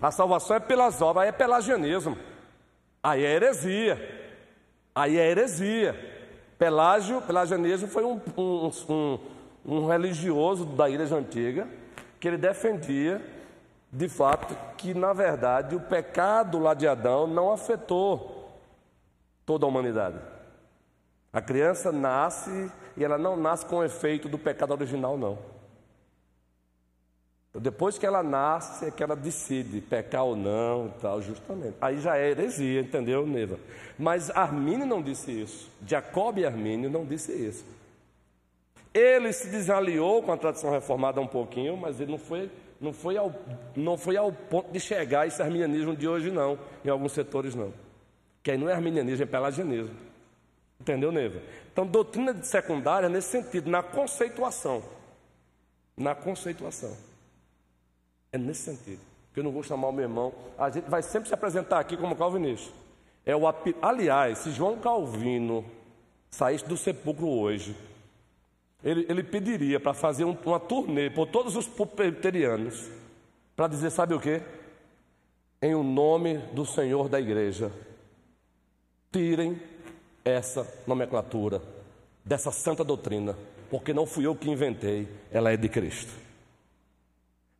a salvação é pelas obras, aí é pelagianismo, aí é heresia, aí é heresia. Pelágio, pelagianismo foi um, um, um, um religioso da igreja antiga que ele defendia, de fato, que na verdade o pecado lá de Adão não afetou toda a humanidade. A criança nasce e ela não nasce com o efeito do pecado original, não. Depois que ela nasce, é que ela decide pecar ou não, tal, justamente. Aí já é heresia, entendeu, Neva? Mas Armínio não disse isso. Jacob e Armínio não disse isso. Ele se desaliou com a tradição reformada um pouquinho, mas ele não foi, não foi, ao, não foi ao ponto de chegar a esse arminianismo de hoje, não, em alguns setores, não. Que aí não é arminianismo, é pelagianismo. Entendeu, Neva? Então, doutrina secundária nesse sentido, na conceituação. Na conceituação. É nesse sentido. Que eu não vou chamar o meu irmão. A gente vai sempre se apresentar aqui como calvinista. É o. Aliás, se João Calvino saísse do sepulcro hoje, ele, ele pediria para fazer um, uma turnê por todos os presbiterianos, para dizer: sabe o que? Em o nome do Senhor da igreja, tirem essa nomenclatura dessa santa doutrina, porque não fui eu que inventei, ela é de Cristo.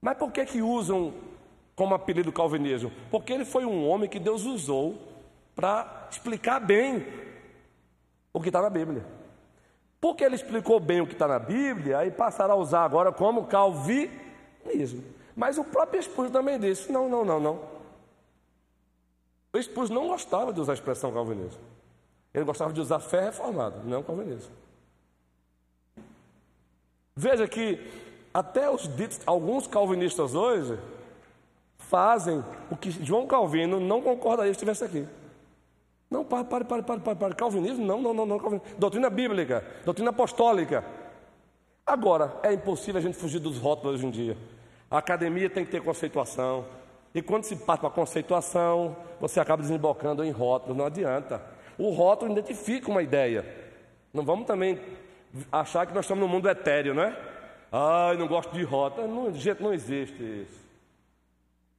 Mas por que que usam como apelido calvinismo? Porque ele foi um homem que Deus usou para explicar bem o que está na Bíblia. Porque ele explicou bem o que está na Bíblia, aí passaram a usar agora como calvinismo. Mas o próprio Espúrio também disse: não, não, não, não. O Espúrio não gostava de usar a expressão calvinismo. Ele gostava de usar fé reformada, não calvinismo. Veja que até os ditos, alguns calvinistas hoje fazem o que João Calvino não concordaria se estivesse aqui. Não, pare, pare, pare, pare, pare, pare. Calvinismo? Não, não, não, não. Calvinismo. Doutrina bíblica, doutrina apostólica. Agora, é impossível a gente fugir dos rótulos hoje em dia. A academia tem que ter conceituação. E quando se parte para conceituação, você acaba desembocando em rótulos. Não adianta. O rótulo identifica uma ideia. Não vamos também achar que nós estamos no mundo etéreo, não é? Ai, não gosto de rótulo. Não, de jeito não existe isso.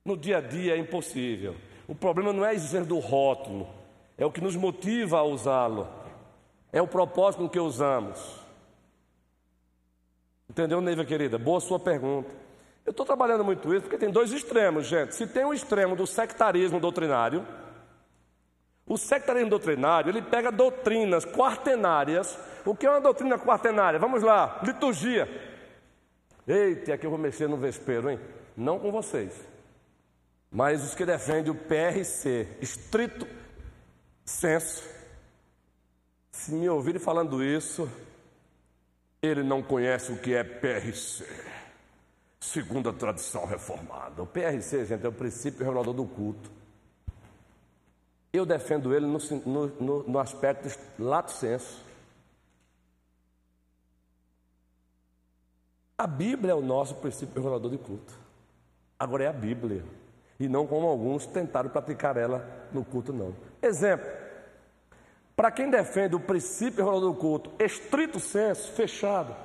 No dia a dia é impossível. O problema não é a do rótulo é o que nos motiva a usá-lo, é o propósito com que usamos. Entendeu, Neiva querida? Boa sua pergunta. Eu estou trabalhando muito isso porque tem dois extremos, gente. Se tem um extremo do sectarismo doutrinário, o sectarismo doutrinário, ele pega doutrinas quartenárias. O que é uma doutrina quartenária? Vamos lá, liturgia. Eita, aqui eu vou mexer no vespeiro, hein? Não com vocês. Mas os que defendem o PRC, estrito senso. Se me ouvirem falando isso, ele não conhece o que é PRC, segundo a tradição reformada. O PRC, gente, é o princípio regulador do culto. Eu defendo ele no, no, no aspecto lato senso. A Bíblia é o nosso princípio regulador de culto. Agora é a Bíblia. E não como alguns tentaram praticar ela no culto, não. Exemplo. Para quem defende o princípio regulador do culto, estrito senso, fechado,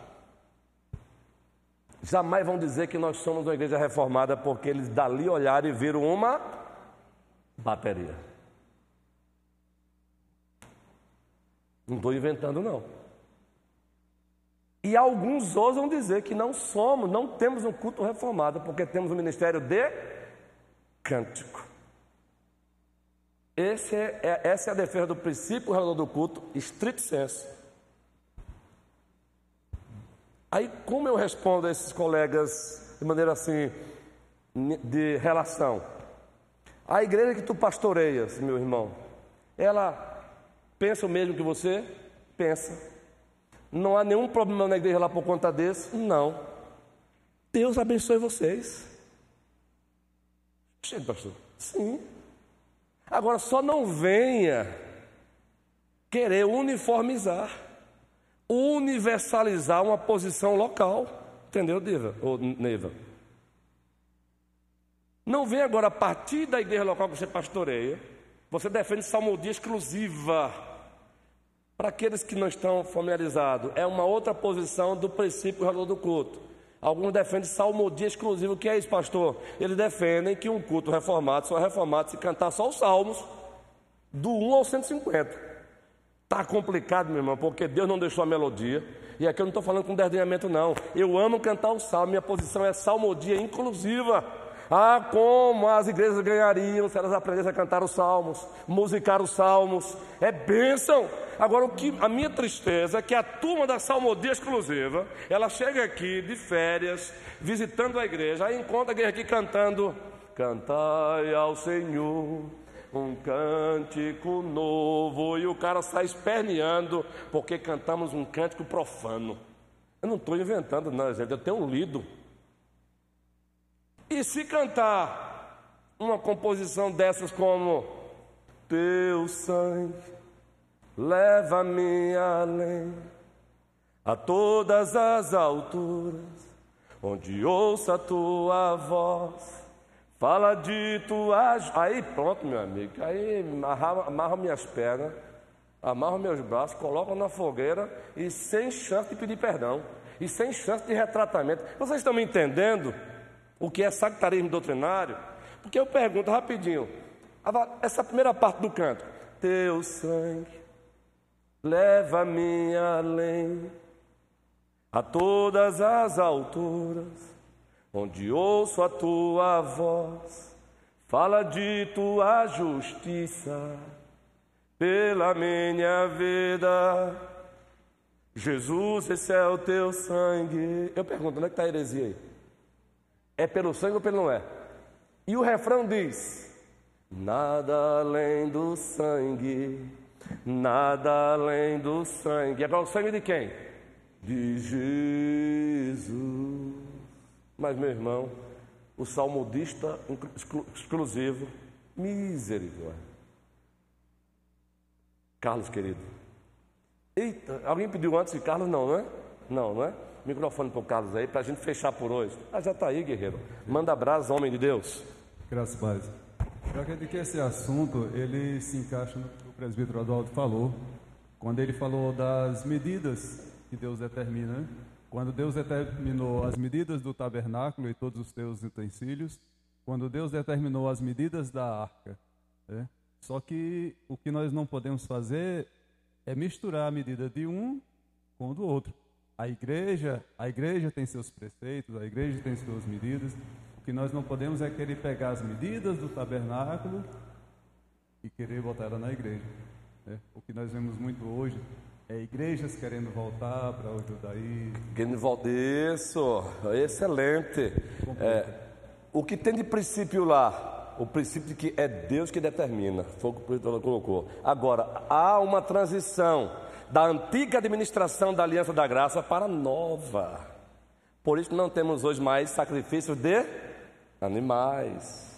jamais vão dizer que nós somos uma igreja reformada porque eles dali olharam e viram uma bateria. Não estou inventando, não. E alguns ousam dizer que não somos, não temos um culto reformado, porque temos um ministério de cântico. É, é, essa é a defesa do princípio regulador do culto, estrito senso. Aí, como eu respondo a esses colegas de maneira assim, de relação? A igreja que tu pastoreias, meu irmão, ela pensa o mesmo que você? Pensa. Não há nenhum problema na igreja lá por conta desse? Não. Deus abençoe vocês. Chega, pastor. Sim. Agora, só não venha querer uniformizar, universalizar uma posição local. Entendeu, Diva? Ou Neiva? Não vem agora a partir da igreja local que você pastoreia, você defende salmodia exclusiva. Para aqueles que não estão familiarizados, é uma outra posição do princípio do culto. Alguns defendem salmodia exclusiva. O que é isso, pastor? Eles defendem que um culto reformado só é reformado se cantar só os salmos, do 1 ao 150. Está complicado, meu irmão, porque Deus não deixou a melodia. E aqui eu não estou falando com desdenhamento, não. Eu amo cantar o salmo, minha posição é salmodia inclusiva. Ah, como as igrejas ganhariam se elas aprendessem a cantar os salmos, musicar os salmos. É bênção. Agora, o que, a minha tristeza é que a turma da salmodia exclusiva, ela chega aqui de férias, visitando a igreja, aí encontra a igreja aqui cantando: Cantai ao Senhor um cântico novo, e o cara sai esperneando porque cantamos um cântico profano. Eu não estou inventando, não, gente, eu tenho lido. E se cantar uma composição dessas como Teu sangue leva-me além a todas as alturas, onde ouça a tua voz, Fala de tua. Aí pronto, meu amigo. Aí amarra, amarra minhas pernas, amarra meus braços, coloca na fogueira e sem chance de pedir perdão. E sem chance de retratamento. Vocês estão me entendendo o que é sectarismo doutrinário? Porque eu pergunto rapidinho. Essa primeira parte do canto. Teu sangue leva-me além a todas as alturas onde ouço a tua voz, fala de tua justiça pela minha vida. Jesus, esse é o teu sangue. Eu pergunto, onde é que está a heresia aí? É pelo sangue ou pelo não é? E o refrão diz: Nada além do sangue, nada além do sangue. Agora o sangue de quem? De Jesus. Mas, meu irmão, o salmodista exclusivo, misericórdia. Carlos, querido. Eita, alguém pediu antes de Carlos? Não, não é? Não, não é? Microfone para o Carlos aí, para a gente fechar por hoje. Ah, já está aí, guerreiro. Manda abraço, homem de Deus. Graças a. Eu acredito que esse assunto, ele se encaixa no que o presbítero Adalto falou, quando ele falou das medidas que Deus determina, né? Quando Deus determinou as medidas do tabernáculo e todos os teus utensílios, quando Deus determinou as medidas da arca. Né? Só que o que nós não podemos fazer é misturar a medida de um com o do outro. A igreja, a igreja tem seus preceitos, a igreja tem suas medidas. O que nós não podemos é querer pegar as medidas do tabernáculo e querer botar ela na igreja. Né? O que nós vemos muito hoje é, igrejas querendo voltar para o judaísmo. Querendo voltar. Isso, excelente. É, o que tem de princípio lá? O princípio de que é Deus que determina. Foi o que o pastor colocou. Agora, há uma transição da antiga administração da Aliança da Graça para a nova. Por isso não temos hoje mais sacrifícios de animais.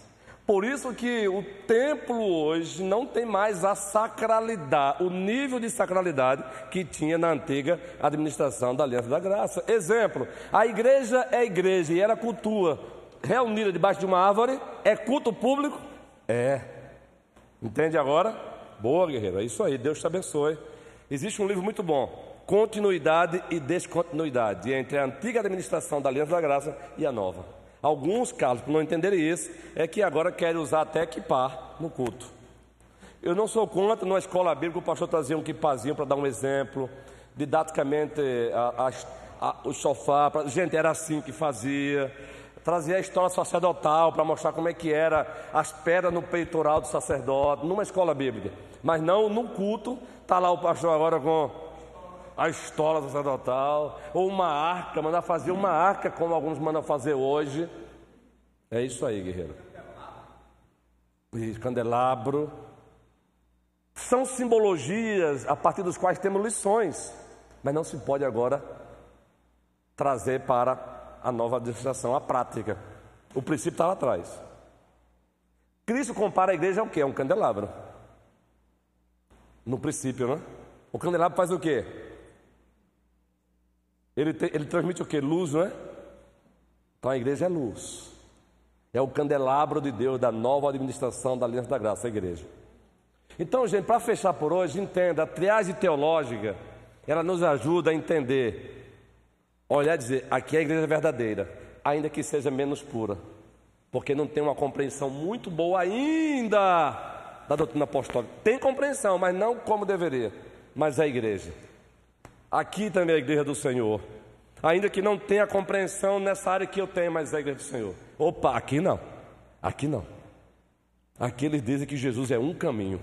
Por isso que o templo hoje não tem mais a sacralidade, o nível de sacralidade que tinha na antiga administração da Aliança da Graça. Exemplo, a igreja é igreja e era cultua reunida debaixo de uma árvore, é culto público? É. Entende agora? Boa, guerreiro, é isso aí, Deus te abençoe. Existe um livro muito bom, Continuidade e Descontinuidade, entre a antiga administração da Aliança da Graça e a nova. Alguns, Carlos, por não entenderem isso, é que agora querem usar até equipar no culto. Eu não sou contra, numa escola bíblica, o pastor trazia um quipazinho para dar um exemplo, didaticamente a, a, a, o sofá, pra, gente, era assim que fazia. Trazia a história sacerdotal para mostrar como é que era as pedras no peitoral do sacerdote, numa escola bíblica. Mas não no culto, está lá o pastor agora com a estola sacerdotal, ou uma arca, mandar fazer uma arca, como alguns mandam fazer hoje. É isso aí, guerreiro. Candelabro. São simbologias a partir dos quais temos lições, mas não se pode agora trazer para a nova administração, a prática. O princípio está lá atrás. Cristo compara a igreja ao quê? A um candelabro. No princípio, né? O candelabro faz o quê? Ele, te, ele transmite o que? Luz, não é? Então a igreja é luz. É o candelabro de Deus da nova administração da Aliança da Graça, a igreja. Então, gente, para fechar por hoje, entenda, a triagem teológica, ela nos ajuda a entender, olhar e dizer, aqui é a igreja verdadeira, ainda que seja menos pura, porque não tem uma compreensão muito boa ainda da doutrina apostólica. Tem compreensão, mas não como deveria, mas é a igreja. Aqui também é a igreja do Senhor. Ainda que não tenha compreensão nessa área que eu tenho, mas é a igreja do Senhor. Opa, aqui não. Aqui não. Aqui eles dizem que Jesus é um caminho.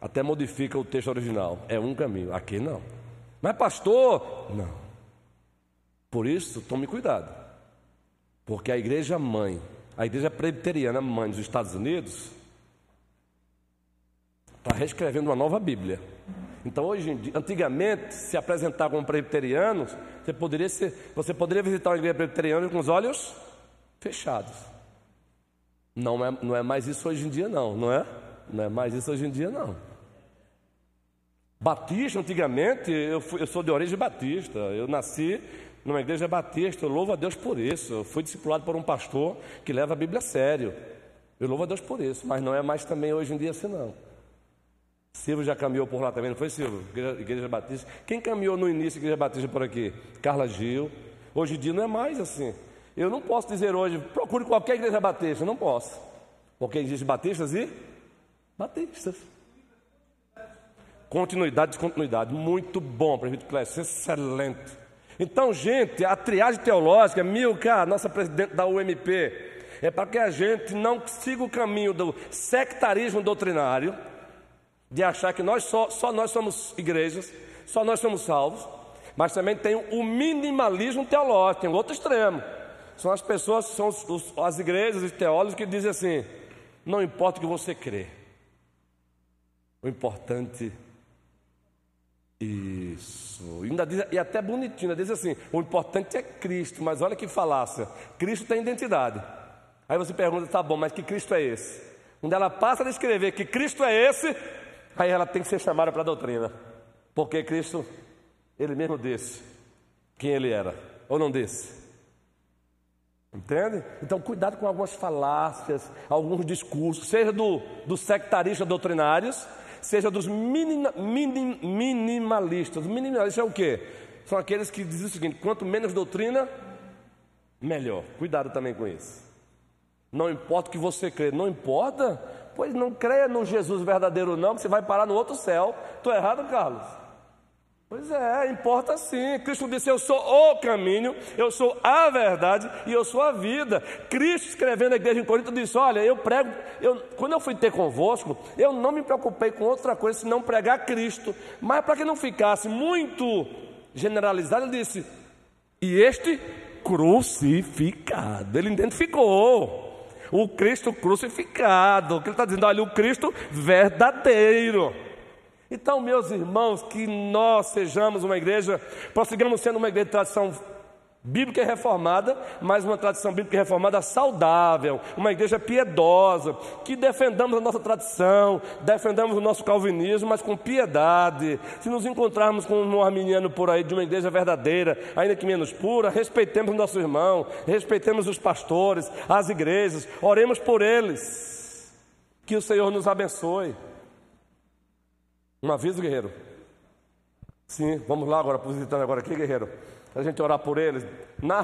Até modifica o texto original. É um caminho. Aqui não. Mas pastor, não. Por isso, tome cuidado. Porque a igreja mãe, a igreja presbiteriana mãe dos Estados Unidos, está reescrevendo uma nova Bíblia. Então, hoje antigamente, se apresentar como presbiteriano, você poderia, ser, você poderia visitar uma igreja presbiteriana com os olhos fechados. Não é, não é mais isso hoje em dia, não, não é? Não é mais isso hoje em dia, não. Batista, antigamente, eu, fui, eu sou de origem batista. Eu nasci numa igreja batista, eu louvo a Deus por isso. Eu fui discipulado por um pastor que leva a Bíblia a sério. Eu louvo a Deus por isso, mas não é mais também hoje em dia assim não. Silvio já caminhou por lá também, não foi Silvio? Igreja, igreja Batista. Quem caminhou no início Igreja Batista por aqui? Carla Gil. Hoje em dia não é mais assim. Eu não posso dizer hoje, procure qualquer igreja batista, não posso. Porque existem batistas e batistas. Continuidade, descontinuidade. Muito bom, prefeito Clécio, excelente. Então, gente, a triagem teológica, Milka, nossa presidente da UMP, é para que a gente não siga o caminho do sectarismo doutrinário, de achar que nós só, só nós somos igrejas, só nós somos salvos, mas também tem o minimalismo teológico, tem outro extremo. São as pessoas, são os, os, as igrejas e teólogos que dizem assim: não importa o que você crê, o importante isso. Ainda diz, e até bonitinho, diz assim: o importante é Cristo, mas olha que falácia. Cristo tem identidade. Aí você pergunta, tá bom, mas que Cristo é esse? Quando ela passa a escrever que Cristo é esse, aí ela tem que ser chamada para a doutrina. Porque Cristo, ele mesmo disse quem ele era, ou não disse. Entende? Então, cuidado com algumas falácias, alguns discursos, seja do, dos sectaristas doutrinários, seja dos minim, minim, minimalistas. Minimalistas é o quê? São aqueles que dizem o seguinte: quanto menos doutrina, melhor. Cuidado também com isso. Não importa o que você crê, não importa, pois não creia no Jesus verdadeiro, não, que você vai parar no outro céu. Estou errado, Carlos? Pois é, importa sim. Cristo disse: Eu sou o caminho, eu sou a verdade e eu sou a vida. Cristo, escrevendo a igreja em Corinto, disse: Olha, eu prego, eu, quando eu fui ter convosco, eu não me preocupei com outra coisa senão pregar Cristo. Mas para que não ficasse muito generalizado, ele disse: E este crucificado. Ele identificou o Cristo crucificado. O que ele está dizendo? Olha, o Cristo verdadeiro. Então, meus irmãos, que nós sejamos uma igreja, prossigamos sendo uma igreja de tradição bíblica e reformada, mas uma tradição bíblica e reformada saudável, uma igreja piedosa, que defendamos a nossa tradição, defendamos o nosso calvinismo, mas com piedade. Se nos encontrarmos com um arminiano por aí de uma igreja verdadeira, ainda que menos pura, respeitemos o nosso irmão, respeitemos os pastores, as igrejas, oremos por eles. Que o Senhor nos abençoe. Um aviso, guerreiro? Sim, vamos lá agora, visitando agora aqui, guerreiro. A gente orar por eles. Na